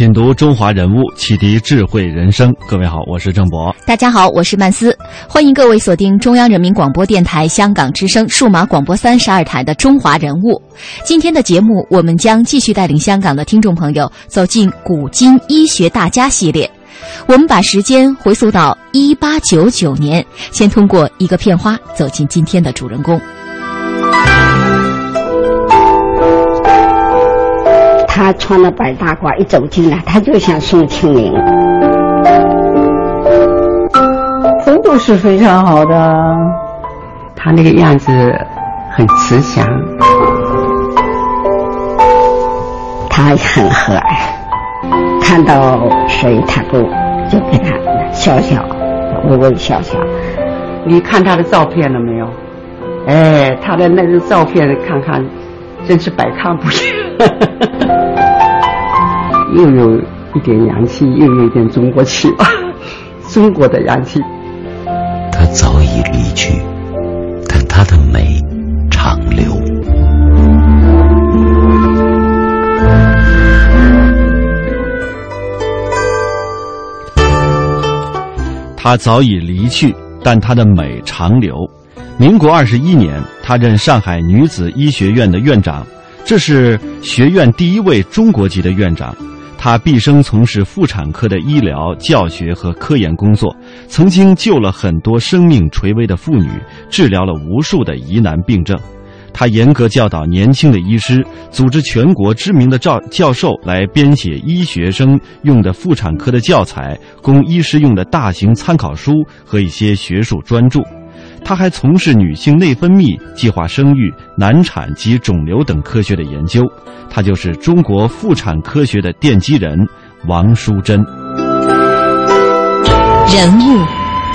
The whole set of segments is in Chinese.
品读中华人物，启迪智慧人生。各位好，我是郑博。大家好，我是曼斯。欢迎各位锁定中央人民广播电台香港之声数码广播三十二台的《中华人物》。今天的节目，我们将继续带领香港的听众朋友走进古今医学大家系列。我们把时间回溯到一八九九年，先通过一个片花走进今天的主人公。他穿了白大褂，一走进来，他就像宋庆龄。风度是非常好的，他那个样子很慈祥，他很和蔼，看到谁他都就给他笑笑，微微笑笑。你看他的照片了没有？哎，他的那个照片看看，真是百看不厌。又有一点洋气，又有一点中国气，中国的洋气。他早已离去，但他的美长留。他早已离去，但他的美长留。民国二十一年，他任上海女子医学院的院长。这是学院第一位中国籍的院长，他毕生从事妇产科的医疗、教学和科研工作，曾经救了很多生命垂危的妇女，治疗了无数的疑难病症。他严格教导年轻的医师，组织全国知名的教教授来编写医学生用的妇产科的教材，供医师用的大型参考书和一些学术专著。他还从事女性内分泌、计划生育、难产及肿瘤等科学的研究，他就是中国妇产科学的奠基人王淑珍。人物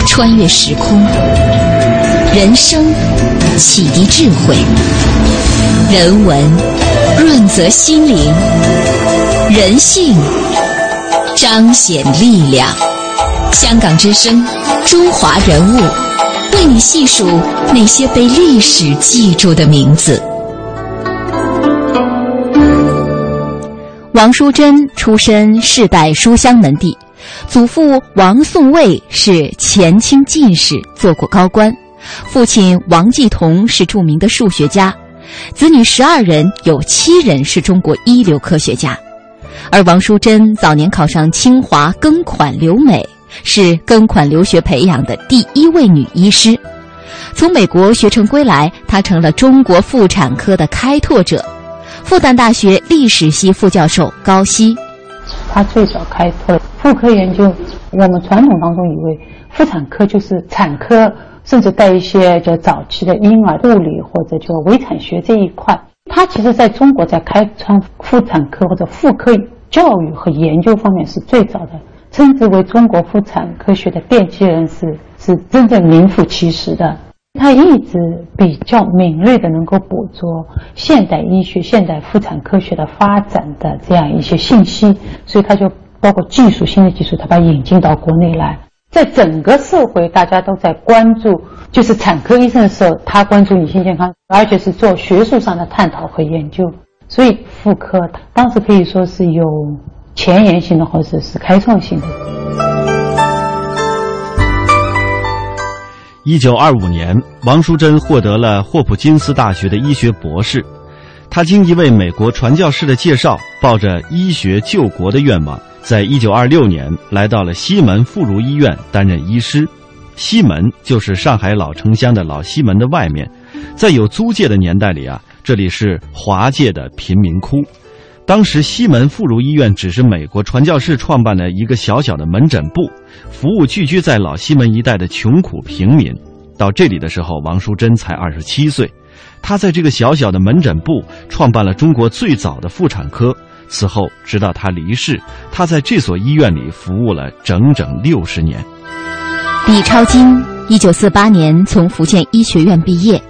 穿越时空，人生启迪智慧，人文润泽心灵，人性彰显力量。香港之声，中华人物。为你细数那些被历史记住的名字。王淑珍出身世代书香门第，祖父王颂卫是前清进士，做过高官；父亲王继同是著名的数学家，子女十二人，有七人是中国一流科学家。而王淑珍早年考上清华，庚款留美。是庚款留学培养的第一位女医师，从美国学成归来，她成了中国妇产科的开拓者。复旦大学历史系副教授高希，她最早开拓妇科研究。我们传统当中以为妇产科就是产科，甚至带一些就早期的婴儿护理或者叫微产学这一块。她其实在中国在开创妇产科或者妇科教育和研究方面是最早的。称之为中国妇产科学的奠基人是是真正名副其实的。他一直比较敏锐的能够捕捉现代医学、现代妇产科学的发展的这样一些信息，所以他就包括技术新的技术，他把引进到国内来。在整个社会，大家都在关注就是产科医生的时候，他关注女性健康，而且是做学术上的探讨和研究。所以妇科当时可以说是有。前沿性的或者是开创性的。一九二五年，王淑珍获得了霍普金斯大学的医学博士。他经一位美国传教士的介绍，抱着医学救国的愿望，在一九二六年来到了西门妇孺医院担任医师。西门就是上海老城厢的老西门的外面，在有租界的年代里啊，这里是华界的贫民窟。当时西门妇孺医院只是美国传教士创办的一个小小的门诊部，服务聚居在老西门一带的穷苦平民。到这里的时候，王淑珍才二十七岁，她在这个小小的门诊部创办了中国最早的妇产科。此后，直到她离世，她在这所医院里服务了整整六十年。李超金，一九四八年从福建医学院毕业，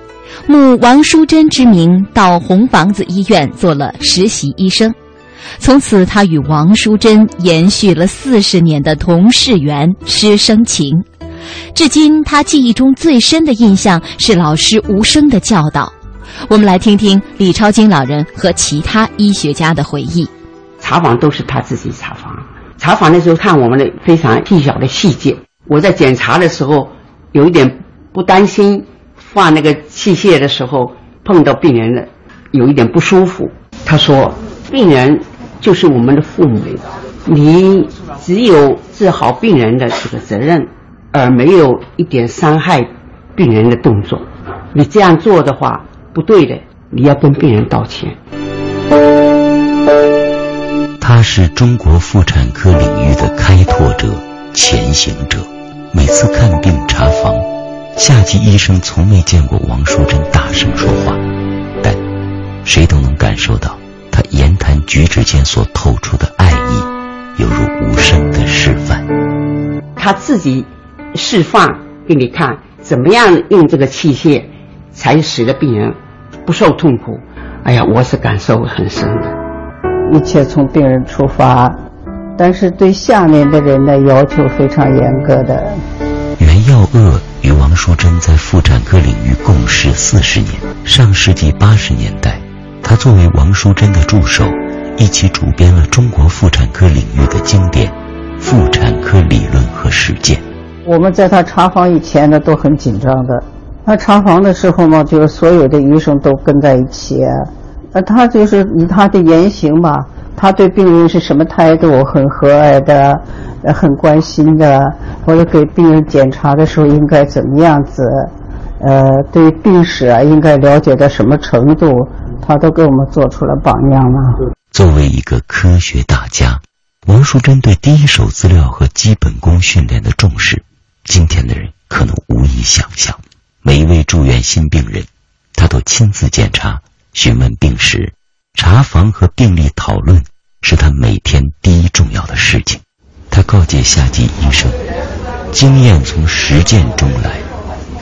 慕王淑珍之名，到红房子医院做了实习医生。从此，他与王淑珍延续了四十年的同事缘、师生情。至今，他记忆中最深的印象是老师无声的教导。我们来听听李超金老人和其他医学家的回忆。查房都是他自己查房，查房的时候看我们的非常细小的细节。我在检查的时候有一点不担心，放那个器械的时候碰到病人了有一点不舒服。他说：“病人就是我们的父母，你只有治好病人的这个责任，而没有一点伤害病人的动作。你这样做的话不对的，你要跟病人道歉。”他是中国妇产科领域的开拓者、前行者。每次看病查房，夏季医生从没见过王淑珍大声说话，但谁都能感受到他言谈举止间所透出的爱意，犹如无声的示范。他自己示范给你看，怎么样用这个器械，才使得病人不受痛苦。哎呀，我是感受很深的。一切从病人出发，但是对下面的人的要求非常严格的。袁耀鄂与王淑珍在妇产科领域共事四十年。上世纪八十年代，他作为王淑珍的助手，一起主编了中国妇产科领域的经典《妇产科理论和实践》。我们在他查房以前呢，都很紧张的。他查房的时候嘛，就是所有的医生都跟在一起。那，他就是以他的言行吧，他对病人是什么态度？很和蔼的，很关心的，或者给病人检查的时候应该怎么样子？呃，对病史啊，应该了解到什么程度？他都给我们做出了榜样了。作为一个科学大家，王淑珍对第一手资料和基本功训练的重视，今天的人可能无以想象。每一位住院新病人，他都亲自检查。询问病史、查房和病例讨论是他每天第一重要的事情。他告诫夏季医生：“经验从实践中来，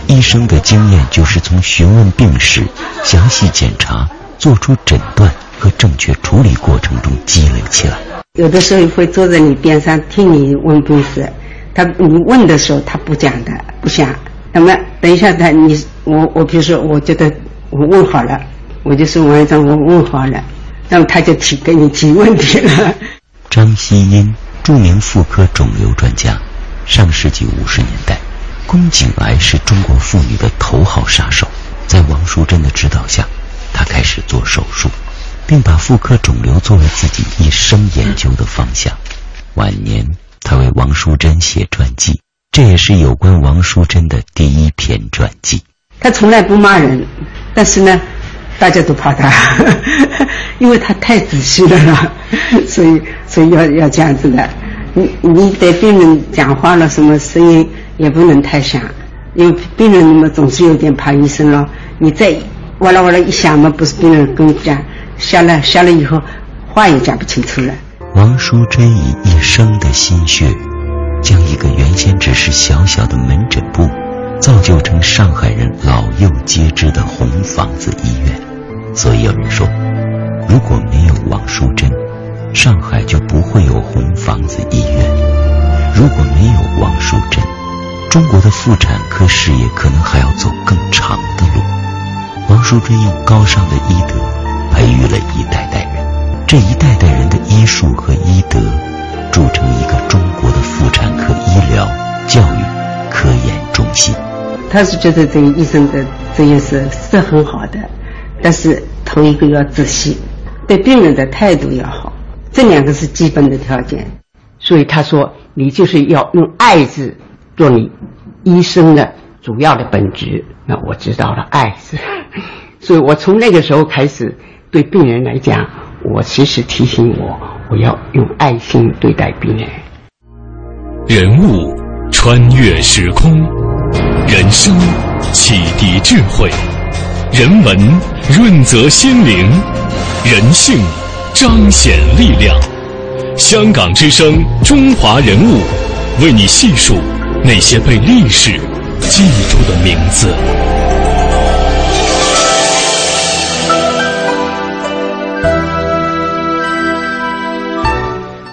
医生的经验就是从询问病史、详细检查、做出诊断和正确处理过程中积累起来。”有的时候会坐在你边上听你问病史，他你问的时候他不讲的，不想。那么等一下他你我我比如说我觉得我问好了。我就说完张，我问好了，那么他就提给你提问题了。张希英，著名妇科肿瘤专家，上世纪五十年代，宫颈癌是中国妇女的头号杀手。在王淑珍的指导下，他开始做手术，并把妇科肿瘤作为自己一生研究的方向。晚年，他为王淑珍写传记，这也是有关王淑珍的第一篇传记。他从来不骂人，但是呢。大家都怕他，因为他太仔细了，所以所以要要这样子的。你你对病人讲话了，什么声音也不能太响，因为病人嘛总是有点怕医生了。你再哇啦哇啦一响嘛，不是病人跟你讲下来下来以后话也讲不清楚了。王淑珍以一生的心血，将一个原先只是小小的门诊部。造就成上海人老幼皆知的红房子医院，所以有人说，如果没有王淑珍，上海就不会有红房子医院；如果没有王淑珍，中国的妇产科事业可能还要走更长的路。王淑珍用高尚的医德培育了一代代人，这一代代人的医术和医德，铸成一个中国的妇产科医疗、教育、科研中心。他是觉得这个医生的这件事是很好的，但是头一个要仔细，对病人的态度要好，这两个是基本的条件。所以他说，你就是要用爱字做你医生的主要的本质。那我知道了，爱字。所以我从那个时候开始，对病人来讲，我其实提醒我，我要用爱心对待病人。人物穿越时空。人生启迪智慧，人文润泽心灵，人性彰显力量。香港之声，中华人物，为你细数那些被历史记住的名字。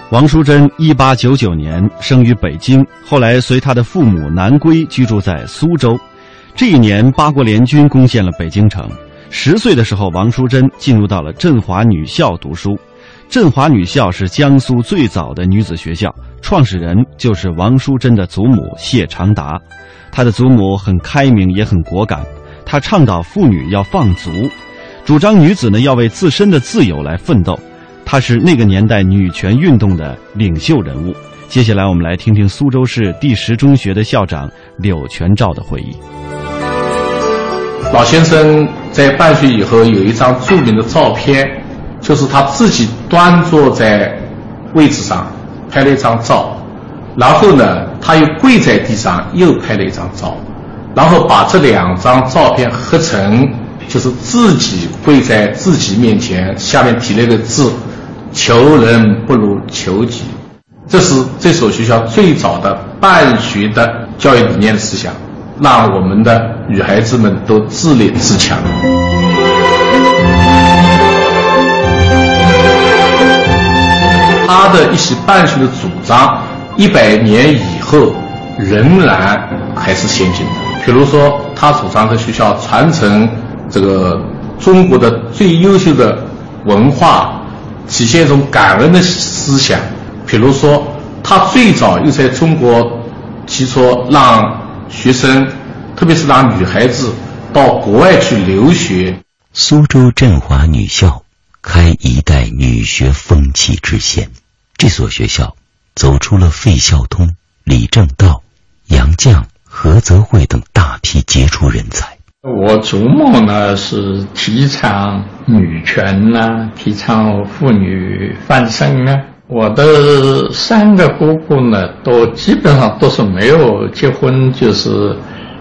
王淑珍，一八九九年生于北京，后来随他的父母南归，居住在苏州。这一年，八国联军攻陷了北京城。十岁的时候，王淑珍进入到了振华女校读书。振华女校是江苏最早的女子学校，创始人就是王淑珍的祖母谢长达。她的祖母很开明，也很果敢。她倡导妇女要放足，主张女子呢要为自身的自由来奋斗。她是那个年代女权运动的领袖人物。接下来，我们来听听苏州市第十中学的校长柳全照的回忆。老先生在办学以后有一张著名的照片，就是他自己端坐在位置上拍了一张照，然后呢，他又跪在地上又拍了一张照，然后把这两张照片合成，就是自己跪在自己面前，下面提了一个字。求人不如求己，这是这所学校最早的办学的教育理念的思想，让我们的女孩子们都自立自强。他的一些办学的主张，一百年以后仍然还是先进的。比如说，他主张在学校传承这个中国的最优秀的文化。体现一种感恩的思想，比如说，他最早又在中国提出让学生，特别是让女孩子到国外去留学。苏州振华女校开一代女学风气之先，这所学校走出了费孝通、李政道、杨绛、何泽慧等大批杰出人才。我祖母呢是提倡女权呐，提倡妇女翻身啊。我的三个姑姑呢，都基本上都是没有结婚，就是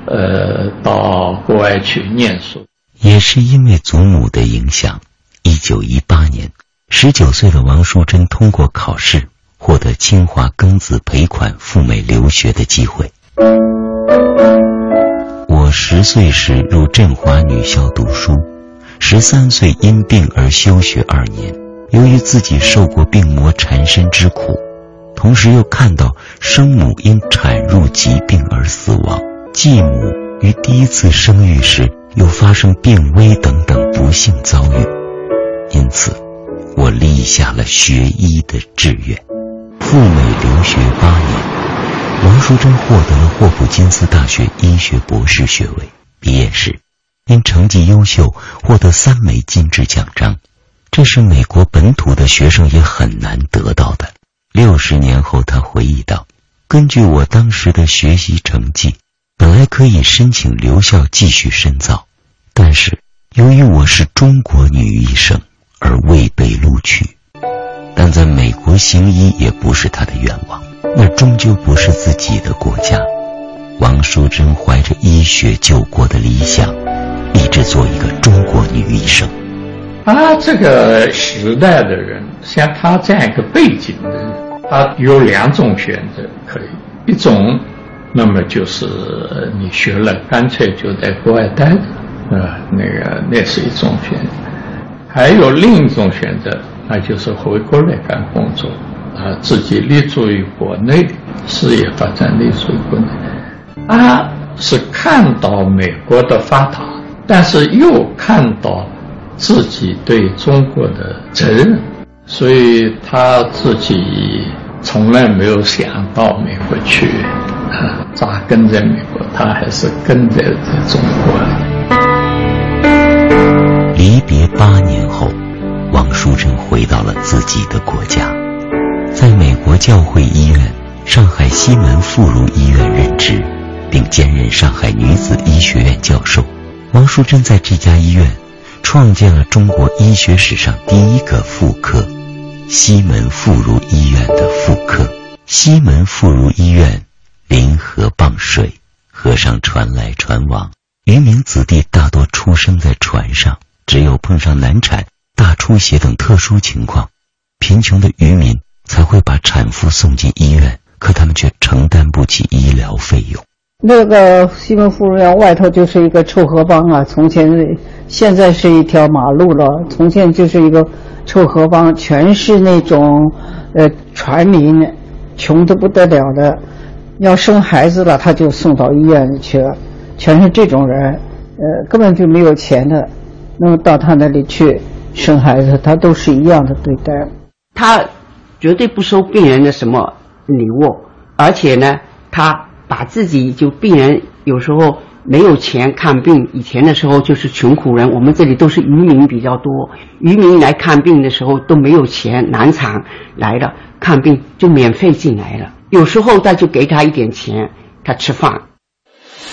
呃到国外去念书。也是因为祖母的影响，一九一八年，十九岁的王淑珍通过考试，获得清华庚子赔款赴美留学的机会。我十岁时入振华女校读书，十三岁因病而休学二年。由于自己受过病魔缠身之苦，同时又看到生母因产褥疾病而死亡，继母于第一次生育时又发生病危等等不幸遭遇，因此，我立下了学医的志愿，赴美留学八年。王淑珍获得了霍普金斯大学医学博士学位。毕业时，因成绩优秀获得三枚金质奖章，这是美国本土的学生也很难得到的。六十年后，他回忆道：“根据我当时的学习成绩，本来可以申请留校继续深造，但是由于我是中国女医生，而未被录取。但在美国行医也不是他的愿望。”那终究不是自己的国家。王淑珍怀着医学救国的理想，立志做一个中国女医生。他这个时代的人，像他这样一个背景的人，他有两种选择可以：一种，那么就是你学了，干脆就在国外待着，啊，那个那是一种选择；还有另一种选择，那就是回国来干工作。啊，自己立足于国内，事业发展立足于国内。他是看到美国的发达，但是又看到自己对中国的责任，所以他自己从来没有想到美国去啊扎根在美国，他还是跟在在中国。离别八年后，王淑珍回到了自己的国家。在美国教会医院、上海西门妇孺医院任职，并兼任上海女子医学院教授。王淑珍在这家医院创建了中国医学史上第一个妇科——西门妇孺医院的妇科。西门妇孺医院临河傍水，河上船来船往，渔民子弟大多出生在船上，只有碰上难产、大出血等特殊情况，贫穷的渔民才会把产妇送进医院，可他们却承担不起医疗费用。那个西门妇孺院外头就是一个臭河帮啊，从前现在是一条马路了，从前就是一个臭河帮，全是那种呃船民，穷得不得了的，要生孩子了他就送到医院里去了。全是这种人，呃，根本就没有钱的，那么到他那里去生孩子，他都是一样的对待。他绝对不收病人的什么礼物，而且呢，他把自己就病人有时候没有钱看病，以前的时候就是穷苦人，我们这里都是渔民比较多，渔民来看病的时候都没有钱，难产来了看病就免费进来了，有时候他就给他一点钱，他吃饭。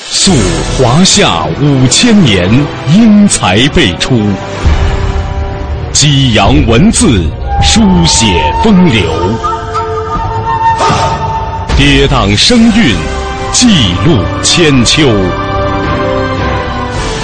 溯华夏五千年，英才辈出；激扬文字，书写风流；跌宕声韵，记录千秋；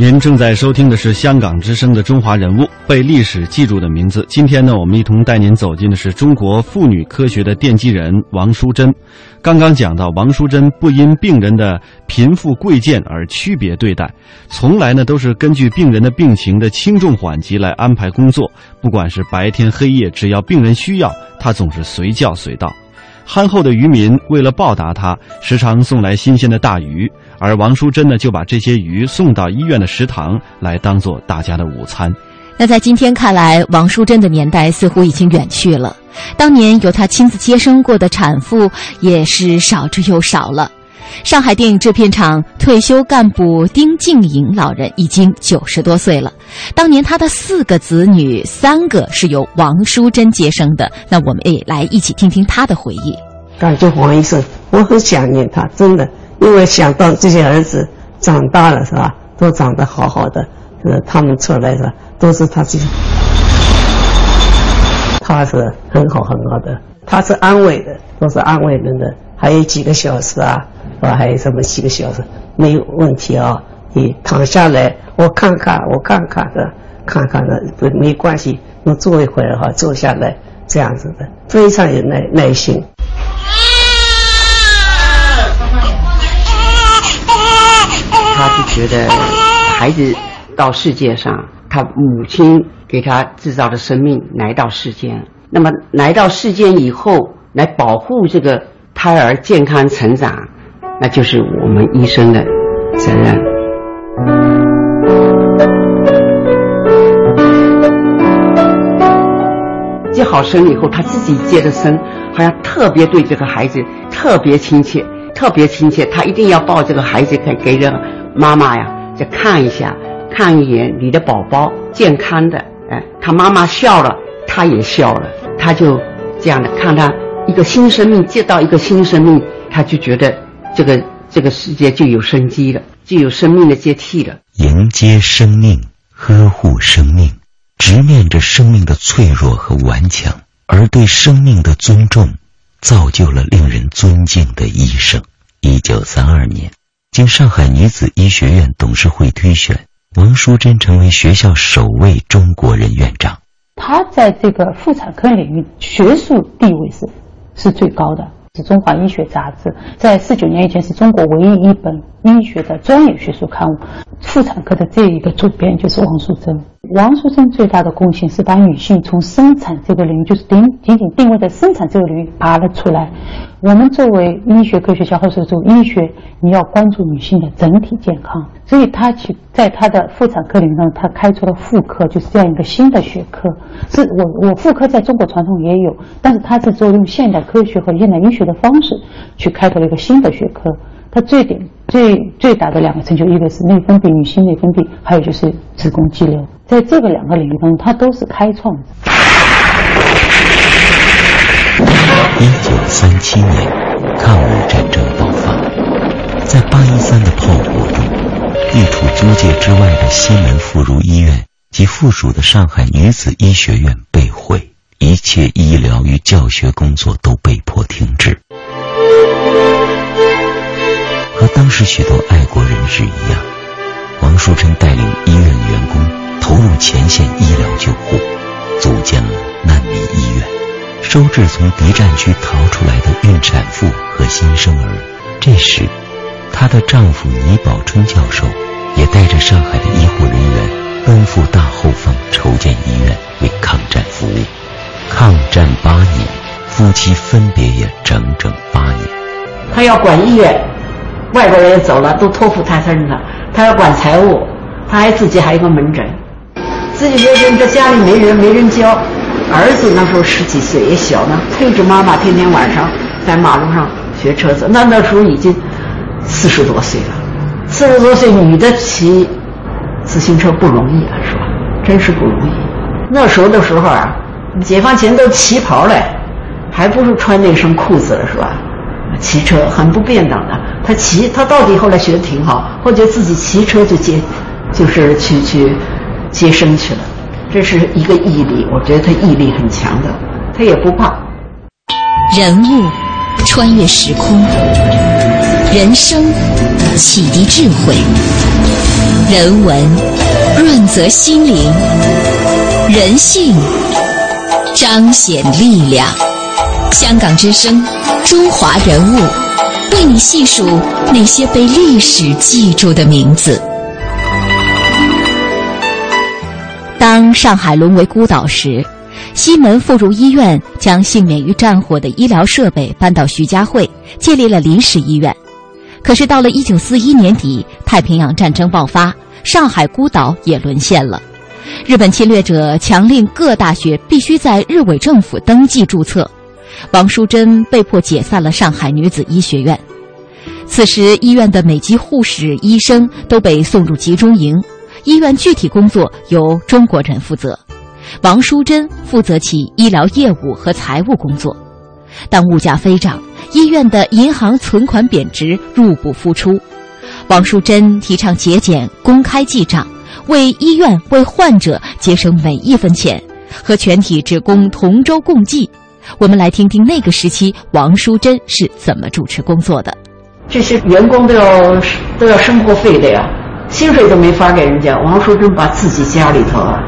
您正在收听的是香港之声的《中华人物》，被历史记住的名字。今天呢，我们一同带您走进的是中国妇女科学的奠基人王淑珍。刚刚讲到，王淑珍不因病人的贫富贵贱而区别对待，从来呢都是根据病人的病情的轻重缓急来安排工作。不管是白天黑夜，只要病人需要，她总是随叫随到。憨厚的渔民为了报答他，时常送来新鲜的大鱼，而王淑珍呢，就把这些鱼送到医院的食堂来当做大家的午餐。那在今天看来，王淑珍的年代似乎已经远去了。当年由她亲自接生过的产妇也是少之又少了。上海电影制片厂退休干部丁静颖老人已经九十多岁了。当年他的四个子女，三个是由王淑珍接生的。那我们也来一起听听他的回忆。感觉黄医生，我很想念他，真的，因为想到这些儿子长大了，是吧？都长得好好的，呃他们出来的都是他自己，他是很好很好的，他是安慰的，都是安慰人的。还有几个小时啊。我，还有什么几个小时没有问题啊？你躺下来，我看看，我看看的，看看的，不没关系。我坐一会儿哈，坐下来这样子的，非常有耐耐心。他就觉得孩子到世界上，他母亲给他制造的生命来到世间，那么来到世间以后，来保护这个胎儿健康成长。那就是我们医生的责任。接好生以后，他自己接着生，好像特别对这个孩子特别亲切，特别亲切。他一定要抱这个孩子，给给这妈妈呀，再看一下，看一眼你的宝宝健康的。哎，他妈妈笑了，他也笑了，他就这样的看他一个新生命接到一个新生命，他就觉得。这个这个世界就有生机了，就有生命的接替了。迎接生命，呵护生命，直面着生命的脆弱和顽强，而对生命的尊重，造就了令人尊敬的医生。一九三二年，经上海女子医学院董事会推选，王淑珍成为学校首位中国人院长。她在这个妇产科领域学术地位是是最高的。中华医学杂志在四九年以前是中国唯一一本医学的专业学术刊物。妇产科的这一个主编就是王淑珍。王淑珍最大的贡献是把女性从生产这个领域，就是仅仅仅定位在生产这个领域拔了出来。我们作为医学科学家或者做医学，你要关注女性的整体健康。所以他去在他的妇产科领域上，他开出了妇科，就是这样一个新的学科。是我我妇科在中国传统也有，但是他是做用现代科学和现代医学的方式去开拓了一个新的学科。它最顶最最大的两个成就，一个是内分泌，女性内分泌，还有就是子宫肌瘤。在这个两个领域当中，它都是开创者。一九三七年，抗日战争爆发，在八一三的炮火中，地处租界之外的西门妇孺医院及附属的上海女子医学院被毁，一切医疗与教学工作都被迫停止。和当时许多爱国人士一样，王淑珍带领医院员工投入前线医疗救护，组建了难民医院。收治从敌占区逃出来的孕产妇和新生儿。这时，她的丈夫倪宝春教授也带着上海的医护人员奔赴大后方筹建医院，为抗战服务。抗战八年，夫妻分别也整整八年。他要管医院，外国人也走了，都托付他身上。他要管财务，他还自己还有个门诊，自己这人在家里没人，没人教。儿子那时候十几岁也小呢，推着妈妈天天晚上在马路上学车子。那那时候已经四十多岁了，四十多岁女的骑自行车不容易啊，是吧？真是不容易。那时候的时候啊，解放前都旗袍嘞，还不是穿那身裤子了，是吧？骑车很不便当的。他骑，他到底后来学的挺好，或者自己骑车就接，就是去去接生去了。这是一个毅力，我觉得他毅力很强的，他也不怕。人物穿越时空，人生启迪智慧，人文润泽心灵，人性彰显力量。香港之声，中华人物，为你细数那些被历史记住的名字。当上海沦为孤岛时，西门妇孺医院将幸免于战火的医疗设备搬到徐家汇，建立了临时医院。可是到了一九四一年底，太平洋战争爆发，上海孤岛也沦陷了。日本侵略者强令各大学必须在日伪政府登记注册，王淑珍被迫解散了上海女子医学院。此时，医院的美籍护士、医生都被送入集中营。医院具体工作由中国人负责，王淑珍负责起医疗业务和财务工作。当物价飞涨，医院的银行存款贬值，入不敷出。王淑珍提倡节俭、公开记账，为医院、为患者节省每一分钱，和全体职工同舟共济。我们来听听那个时期王淑珍是怎么主持工作的。这些员工都要都要生活费的呀。薪水都没发给人家，王淑珍把自己家里头啊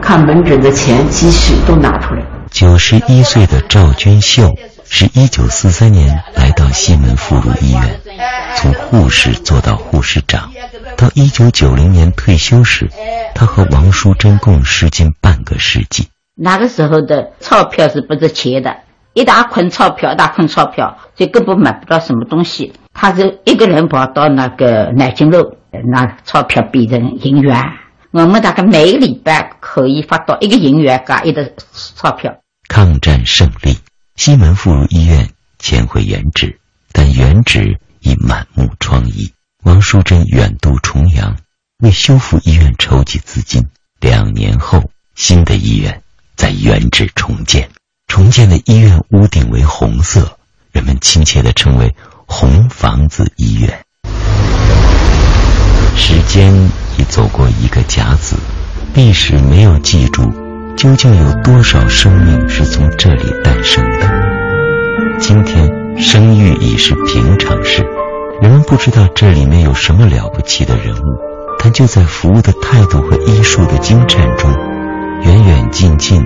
看门诊的钱积蓄都拿出来。九十一岁的赵君秀是一九四三年来到西门妇孺医院，从护士做到护士长。到一九九零年退休时，他和王淑珍共事近半个世纪。那个时候的钞票是不值钱的，一大捆钞票，一大捆钞票，就根本买不到什么东西。他就一个人跑到那个南京路。拿钞票变成银元，我们大概每个礼拜可以发到一个银元加一的钞票。抗战胜利，西门妇孺医院迁回原址，但原址已满目疮痍。王淑珍远渡重洋，为修复医院筹集资金。两年后，新的医院在原址重建，重建的医院屋顶为红色，人们亲切地称为“红房子医院”。时间已走过一个甲子，历史没有记住究竟有多少生命是从这里诞生的。今天生育已是平常事，人们不知道这里面有什么了不起的人物，但就在服务的态度和医术的精湛中，远远近近，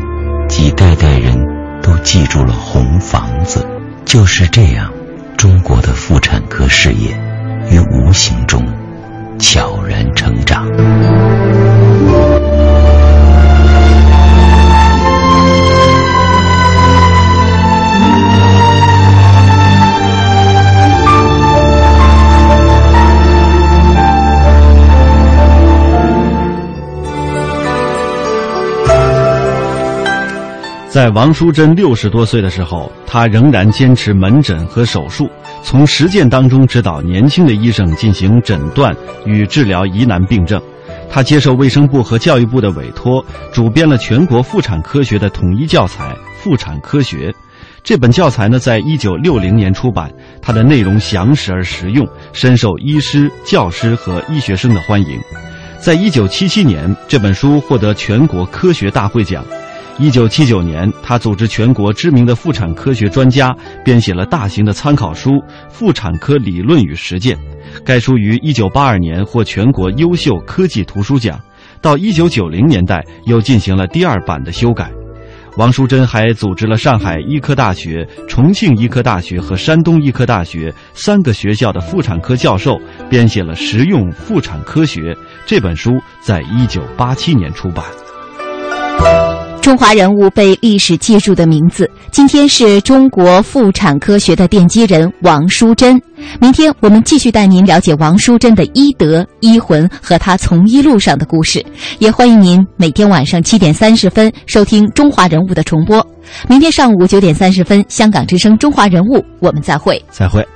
几代代人都记住了红房子。就是这样，中国的妇产科事业于无形中。悄然成长。在王淑珍六十多岁的时候，她仍然坚持门诊和手术。从实践当中指导年轻的医生进行诊断与治疗疑难病症，他接受卫生部和教育部的委托，主编了全国妇产科学的统一教材《妇产科学》，这本教材呢，在一九六零年出版，它的内容详实而实用，深受医师、教师和医学生的欢迎。在一九七七年，这本书获得全国科学大会奖。一九七九年，他组织全国知名的妇产科学专家编写了大型的参考书《妇产科理论与实践》。该书于一九八二年获全国优秀科技图书奖，到一九九零年代又进行了第二版的修改。王淑珍还组织了上海医科大学、重庆医科大学和山东医科大学三个学校的妇产科教授编写了《实用妇产科学》这本书，在一九八七年出版。中华人物被历史记住的名字，今天是中国妇产科学的奠基人王淑珍。明天我们继续带您了解王淑珍的医德、医魂和她从医路上的故事。也欢迎您每天晚上七点三十分收听《中华人物》的重播。明天上午九点三十分，香港之声《中华人物》，我们再会。再会。